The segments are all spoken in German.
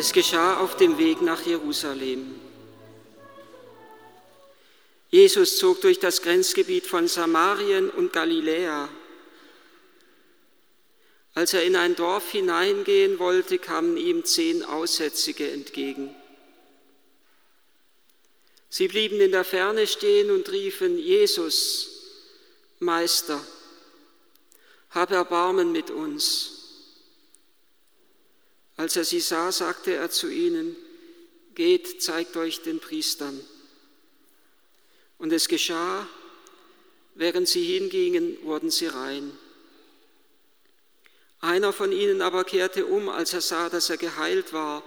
Es geschah auf dem Weg nach Jerusalem. Jesus zog durch das Grenzgebiet von Samarien und Galiläa. Als er in ein Dorf hineingehen wollte, kamen ihm zehn Aussätzige entgegen. Sie blieben in der Ferne stehen und riefen, Jesus, Meister, hab Erbarmen mit uns. Als er sie sah, sagte er zu ihnen, geht, zeigt euch den Priestern. Und es geschah, während sie hingingen, wurden sie rein. Einer von ihnen aber kehrte um, als er sah, dass er geheilt war,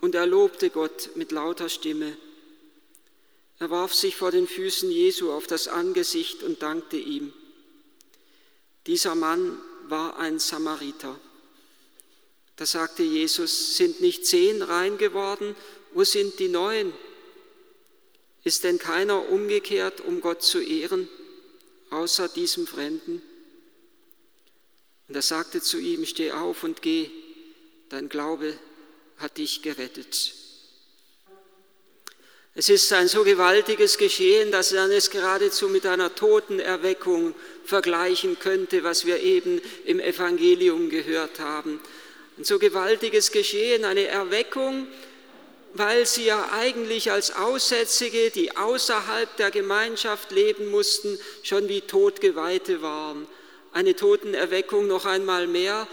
und er lobte Gott mit lauter Stimme. Er warf sich vor den Füßen Jesu auf das Angesicht und dankte ihm. Dieser Mann war ein Samariter. Da sagte Jesus, sind nicht zehn rein geworden, wo sind die neun? Ist denn keiner umgekehrt, um Gott zu ehren, außer diesem Fremden? Und er sagte zu ihm, steh auf und geh, dein Glaube hat dich gerettet. Es ist ein so gewaltiges Geschehen, dass man es geradezu mit einer Totenerweckung vergleichen könnte, was wir eben im Evangelium gehört haben. Ein so gewaltiges Geschehen, eine Erweckung, weil sie ja eigentlich als Aussätzige, die außerhalb der Gemeinschaft leben mussten, schon wie Todgeweihte waren. Eine Totenerweckung noch einmal mehr,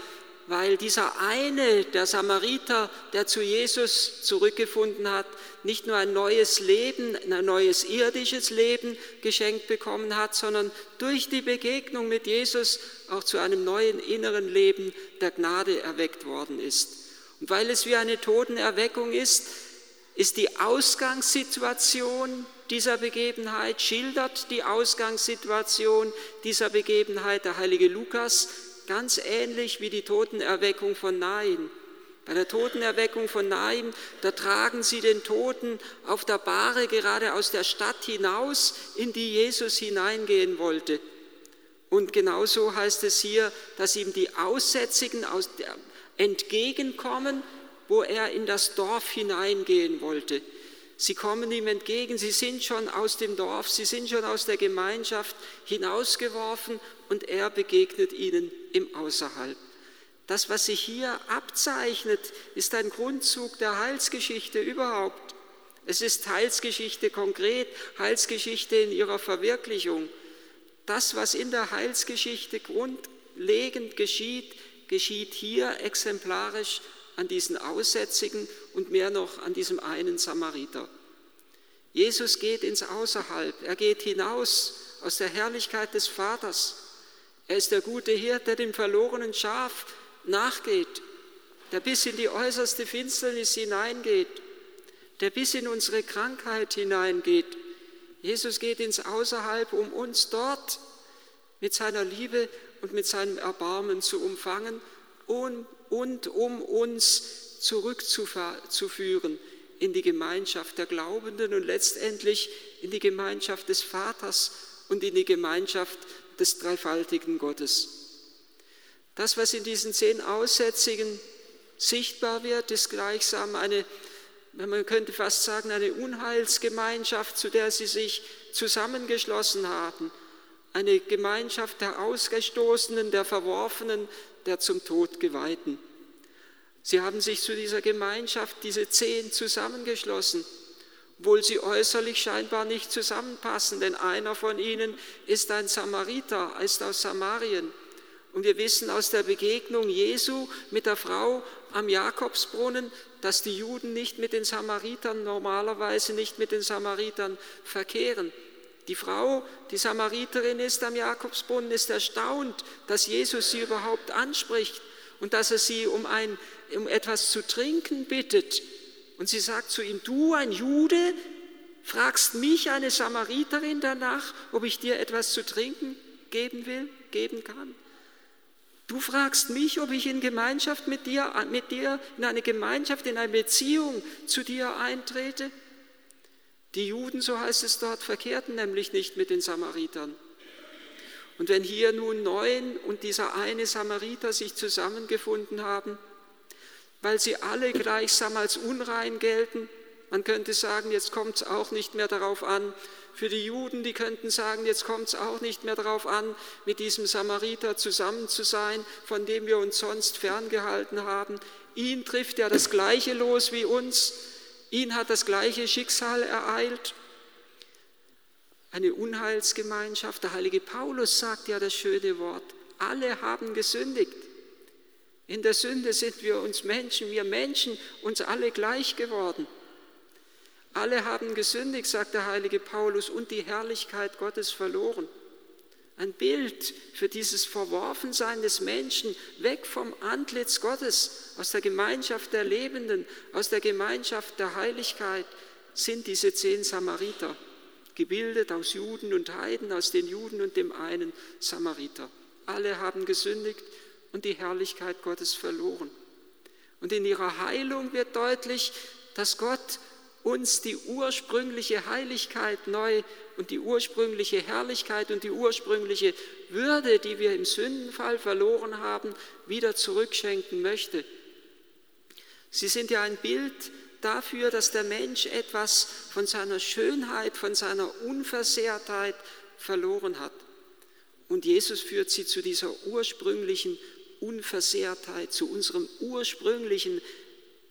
weil dieser eine, der Samariter, der zu Jesus zurückgefunden hat, nicht nur ein neues Leben, ein neues irdisches Leben geschenkt bekommen hat, sondern durch die Begegnung mit Jesus auch zu einem neuen inneren Leben der Gnade erweckt worden ist. Und weil es wie eine Totenerweckung ist, ist die Ausgangssituation dieser Begebenheit, schildert die Ausgangssituation dieser Begebenheit der heilige Lukas ganz ähnlich wie die Totenerweckung von Nain. Bei der Totenerweckung von Naim, da tragen sie den Toten auf der Bahre gerade aus der Stadt hinaus, in die Jesus hineingehen wollte. Und genauso heißt es hier, dass ihm die Aussätzigen entgegenkommen, wo er in das Dorf hineingehen wollte. Sie kommen ihm entgegen, sie sind schon aus dem Dorf, sie sind schon aus der Gemeinschaft hinausgeworfen und er begegnet ihnen im Außerhalb. Das, was sich hier abzeichnet, ist ein Grundzug der Heilsgeschichte überhaupt. Es ist Heilsgeschichte konkret, Heilsgeschichte in ihrer Verwirklichung. Das, was in der Heilsgeschichte grundlegend geschieht, geschieht hier exemplarisch an diesen Aussätzigen und mehr noch an diesem einen Samariter. Jesus geht ins Außerhalb, er geht hinaus aus der Herrlichkeit des Vaters. Er ist der gute Hirt, der dem verlorenen Schaf nachgeht, der bis in die äußerste Finsternis hineingeht, der bis in unsere Krankheit hineingeht. Jesus geht ins Außerhalb, um uns dort mit seiner Liebe und mit seinem Erbarmen zu umfangen und und um uns zurückzuführen in die Gemeinschaft der Glaubenden und letztendlich in die Gemeinschaft des Vaters und in die Gemeinschaft des dreifaltigen Gottes. Das, was in diesen zehn Aussätzigen sichtbar wird, ist gleichsam eine, man könnte fast sagen, eine Unheilsgemeinschaft, zu der sie sich zusammengeschlossen haben. Eine Gemeinschaft der Ausgestoßenen, der Verworfenen, der zum Tod geweihten. Sie haben sich zu dieser Gemeinschaft, diese zehn, zusammengeschlossen, obwohl sie äußerlich scheinbar nicht zusammenpassen, denn einer von ihnen ist ein Samariter, ist aus Samarien. Und wir wissen aus der Begegnung Jesu mit der Frau am Jakobsbrunnen, dass die Juden nicht mit den Samaritern, normalerweise nicht mit den Samaritern verkehren. Die Frau, die Samariterin ist am Jakobsbrunnen, ist erstaunt, dass Jesus sie überhaupt anspricht und dass er sie um, ein, um etwas zu trinken bittet. Und sie sagt zu ihm, du ein Jude, fragst mich, eine Samariterin, danach, ob ich dir etwas zu trinken geben will, geben kann. Du fragst mich, ob ich in Gemeinschaft mit dir, mit dir, in eine Gemeinschaft, in eine Beziehung zu dir eintrete. Die Juden, so heißt es dort, verkehrten nämlich nicht mit den Samaritern. Und wenn hier nun neun und dieser eine Samariter sich zusammengefunden haben, weil sie alle gleichsam als unrein gelten. Man könnte sagen, jetzt kommt es auch nicht mehr darauf an. Für die Juden, die könnten sagen, jetzt kommt es auch nicht mehr darauf an, mit diesem Samariter zusammen zu sein, von dem wir uns sonst ferngehalten haben. Ihn trifft ja das gleiche Los wie uns. Ihn hat das gleiche Schicksal ereilt. Eine Unheilsgemeinschaft. Der heilige Paulus sagt ja das schöne Wort. Alle haben gesündigt. In der Sünde sind wir uns Menschen, wir Menschen, uns alle gleich geworden. Alle haben gesündigt, sagt der heilige Paulus, und die Herrlichkeit Gottes verloren. Ein Bild für dieses Verworfensein des Menschen, weg vom Antlitz Gottes, aus der Gemeinschaft der Lebenden, aus der Gemeinschaft der Heiligkeit, sind diese zehn Samariter, gebildet aus Juden und Heiden, aus den Juden und dem einen Samariter. Alle haben gesündigt und die Herrlichkeit Gottes verloren. Und in ihrer Heilung wird deutlich, dass Gott uns die ursprüngliche Heiligkeit neu und die ursprüngliche Herrlichkeit und die ursprüngliche Würde, die wir im Sündenfall verloren haben, wieder zurückschenken möchte. Sie sind ja ein Bild dafür, dass der Mensch etwas von seiner Schönheit, von seiner Unversehrtheit verloren hat. Und Jesus führt sie zu dieser ursprünglichen Unversehrtheit, zu unserem ursprünglichen,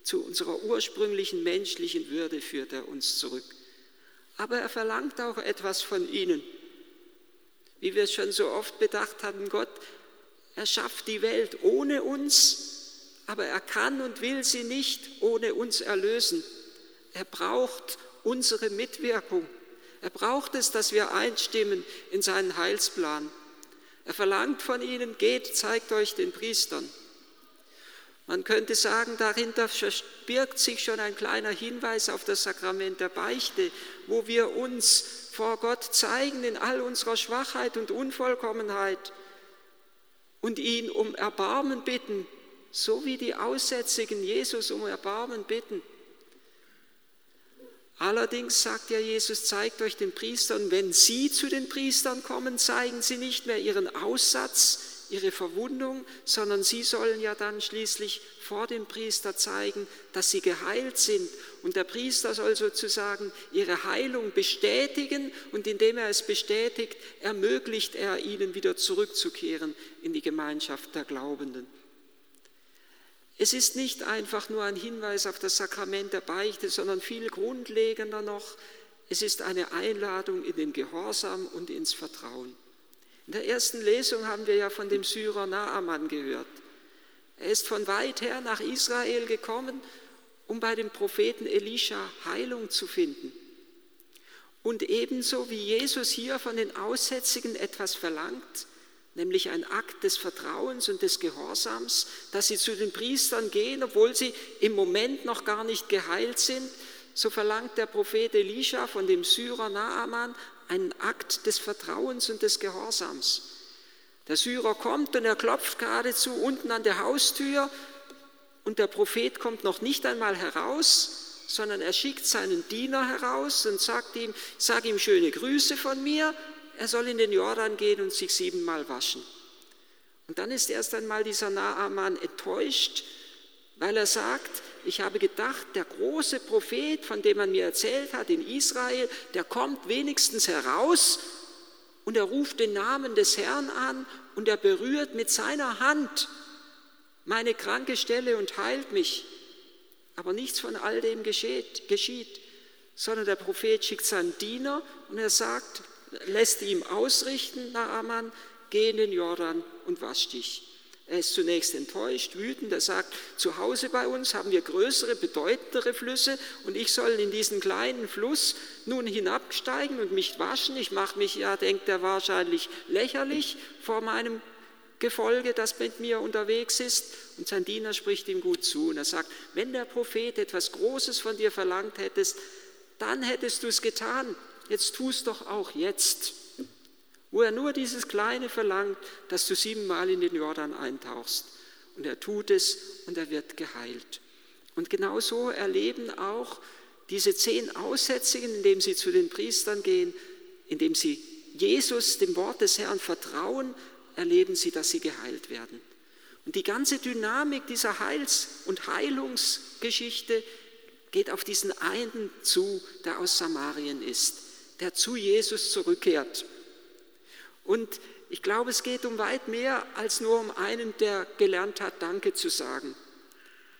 zu unserer ursprünglichen menschlichen Würde führt er uns zurück. Aber er verlangt auch etwas von ihnen. Wie wir es schon so oft bedacht haben, Gott erschafft die Welt ohne uns, aber er kann und will sie nicht ohne uns erlösen. Er braucht unsere Mitwirkung. Er braucht es, dass wir einstimmen in seinen Heilsplan. Er verlangt von ihnen, geht, zeigt euch den Priestern. Man könnte sagen, dahinter verbirgt sich schon ein kleiner Hinweis auf das Sakrament der Beichte, wo wir uns vor Gott zeigen in all unserer Schwachheit und Unvollkommenheit und ihn um Erbarmen bitten, so wie die Aussätzigen Jesus um Erbarmen bitten. Allerdings sagt ja Jesus, zeigt euch den Priestern, wenn sie zu den Priestern kommen, zeigen sie nicht mehr ihren Aussatz, ihre Verwundung, sondern sie sollen ja dann schließlich vor dem Priester zeigen, dass sie geheilt sind. Und der Priester soll sozusagen ihre Heilung bestätigen und indem er es bestätigt, ermöglicht er ihnen wieder zurückzukehren in die Gemeinschaft der Glaubenden. Es ist nicht einfach nur ein Hinweis auf das Sakrament der Beichte, sondern viel grundlegender noch, es ist eine Einladung in den Gehorsam und ins Vertrauen. In der ersten Lesung haben wir ja von dem Syrer Naaman gehört. Er ist von weit her nach Israel gekommen, um bei dem Propheten Elisha Heilung zu finden. Und ebenso wie Jesus hier von den Aussätzigen etwas verlangt, nämlich ein Akt des Vertrauens und des Gehorsams, dass sie zu den Priestern gehen, obwohl sie im Moment noch gar nicht geheilt sind. So verlangt der Prophet Elisha von dem Syrer Naaman einen Akt des Vertrauens und des Gehorsams. Der Syrer kommt und er klopft geradezu unten an der Haustür und der Prophet kommt noch nicht einmal heraus, sondern er schickt seinen Diener heraus und sagt ihm, sag ihm schöne Grüße von mir, er soll in den Jordan gehen und sich siebenmal waschen. Und dann ist erst einmal dieser Naaman enttäuscht, weil er sagt, ich habe gedacht, der große Prophet, von dem man mir erzählt hat in Israel, der kommt wenigstens heraus und er ruft den Namen des Herrn an und er berührt mit seiner Hand meine kranke Stelle und heilt mich. Aber nichts von all dem geschieht, geschieht sondern der Prophet schickt seinen Diener und er sagt, lässt ihm ausrichten, Naaman, geh in den Jordan und wasch dich. Er ist zunächst enttäuscht, wütend. Er sagt, zu Hause bei uns haben wir größere, bedeutendere Flüsse und ich soll in diesen kleinen Fluss nun hinabsteigen und mich waschen. Ich mache mich, ja, denkt er wahrscheinlich lächerlich vor meinem Gefolge, das mit mir unterwegs ist. Und sein Diener spricht ihm gut zu und er sagt, wenn der Prophet etwas Großes von dir verlangt hättest, dann hättest du es getan jetzt tu es doch auch jetzt. Wo er nur dieses Kleine verlangt, dass du siebenmal in den Jordan eintauchst. Und er tut es und er wird geheilt. Und genau so erleben auch diese zehn Aussätzigen, indem sie zu den Priestern gehen, indem sie Jesus, dem Wort des Herrn, vertrauen, erleben sie, dass sie geheilt werden. Und die ganze Dynamik dieser Heils- und Heilungsgeschichte geht auf diesen einen zu, der aus Samarien ist, der zu Jesus zurückkehrt. Und ich glaube, es geht um weit mehr als nur um einen, der gelernt hat, Danke zu sagen.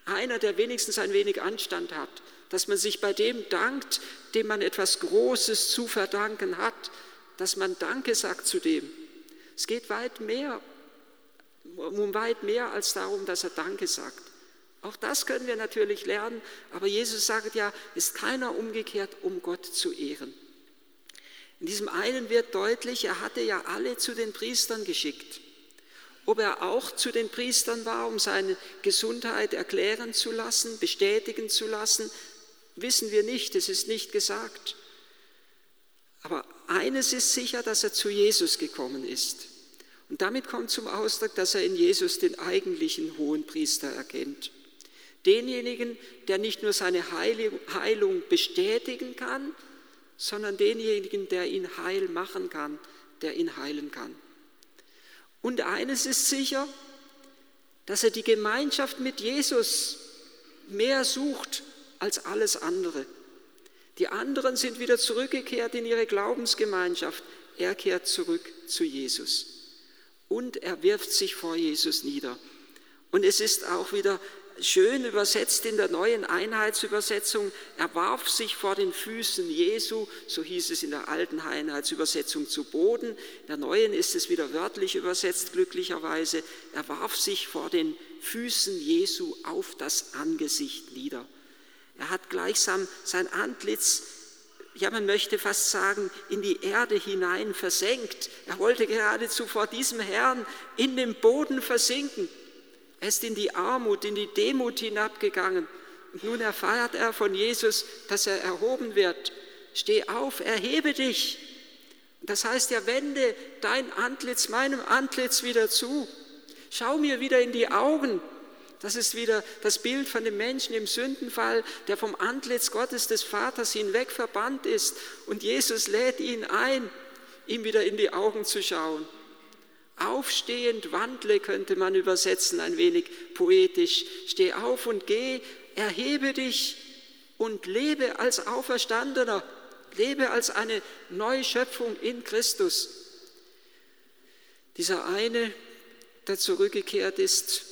Einer, der wenigstens ein wenig Anstand hat, dass man sich bei dem dankt, dem man etwas Großes zu verdanken hat, dass man Danke sagt zu dem. Es geht weit mehr, um weit mehr als darum, dass er Danke sagt. Auch das können wir natürlich lernen, aber Jesus sagt ja, ist keiner umgekehrt, um Gott zu ehren. In diesem einen wird deutlich, er hatte ja alle zu den Priestern geschickt. Ob er auch zu den Priestern war, um seine Gesundheit erklären zu lassen, bestätigen zu lassen, wissen wir nicht, es ist nicht gesagt. Aber eines ist sicher, dass er zu Jesus gekommen ist. Und damit kommt zum Ausdruck, dass er in Jesus den eigentlichen hohen Priester erkennt. Denjenigen, der nicht nur seine Heilung bestätigen kann, sondern denjenigen, der ihn heil machen kann, der ihn heilen kann. Und eines ist sicher, dass er die Gemeinschaft mit Jesus mehr sucht als alles andere. Die anderen sind wieder zurückgekehrt in ihre Glaubensgemeinschaft. Er kehrt zurück zu Jesus. Und er wirft sich vor Jesus nieder. Und es ist auch wieder schön übersetzt in der neuen Einheitsübersetzung, er warf sich vor den Füßen Jesu, so hieß es in der alten Einheitsübersetzung zu Boden. In der neuen ist es wieder wörtlich übersetzt, glücklicherweise. Er warf sich vor den Füßen Jesu auf das Angesicht nieder. Er hat gleichsam sein Antlitz, ja man möchte fast sagen, in die Erde hinein versenkt. Er wollte geradezu vor diesem Herrn in den Boden versinken. Er ist in die Armut, in die Demut hinabgegangen. Und nun erfahrt er von Jesus, dass er erhoben wird. Steh auf, erhebe dich. Das heißt ja, wende dein Antlitz meinem Antlitz wieder zu. Schau mir wieder in die Augen. Das ist wieder das Bild von dem Menschen im Sündenfall, der vom Antlitz Gottes des Vaters hinweg verbannt ist. Und Jesus lädt ihn ein, ihm wieder in die Augen zu schauen. Aufstehend wandle könnte man übersetzen, ein wenig poetisch. Steh auf und geh, erhebe dich und lebe als Auferstandener, lebe als eine Neuschöpfung in Christus. Dieser eine, der zurückgekehrt ist,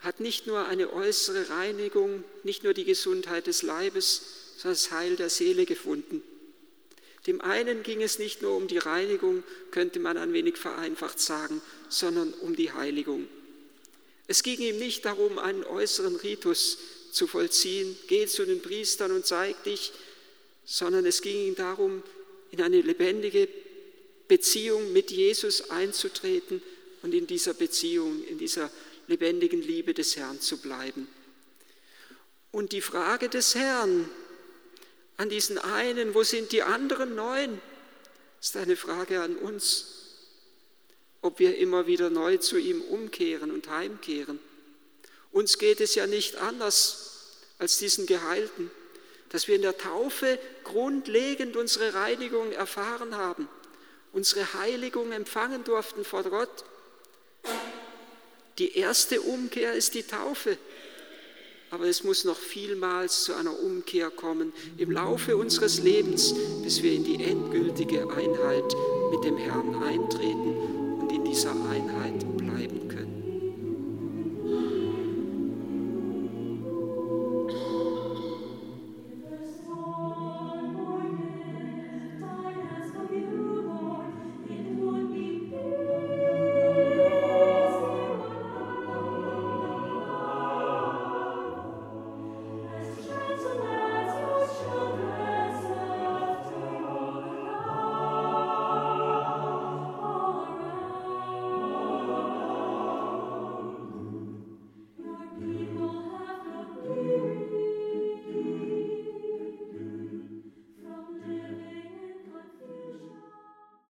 hat nicht nur eine äußere Reinigung, nicht nur die Gesundheit des Leibes, sondern das Heil der Seele gefunden. Dem einen ging es nicht nur um die Reinigung, könnte man ein wenig vereinfacht sagen, sondern um die Heiligung. Es ging ihm nicht darum, einen äußeren Ritus zu vollziehen, geh zu den Priestern und zeig dich, sondern es ging ihm darum, in eine lebendige Beziehung mit Jesus einzutreten und in dieser Beziehung, in dieser lebendigen Liebe des Herrn zu bleiben. Und die Frage des Herrn, an diesen einen, wo sind die anderen neun? Ist eine Frage an uns, ob wir immer wieder neu zu ihm umkehren und heimkehren. Uns geht es ja nicht anders als diesen Geheilten, dass wir in der Taufe grundlegend unsere Reinigung erfahren haben, unsere Heiligung empfangen durften vor Gott. Die erste Umkehr ist die Taufe aber es muss noch vielmals zu einer Umkehr kommen im Laufe unseres Lebens, bis wir in die endgültige Einheit mit dem Herrn eintreten und in dieser Einheit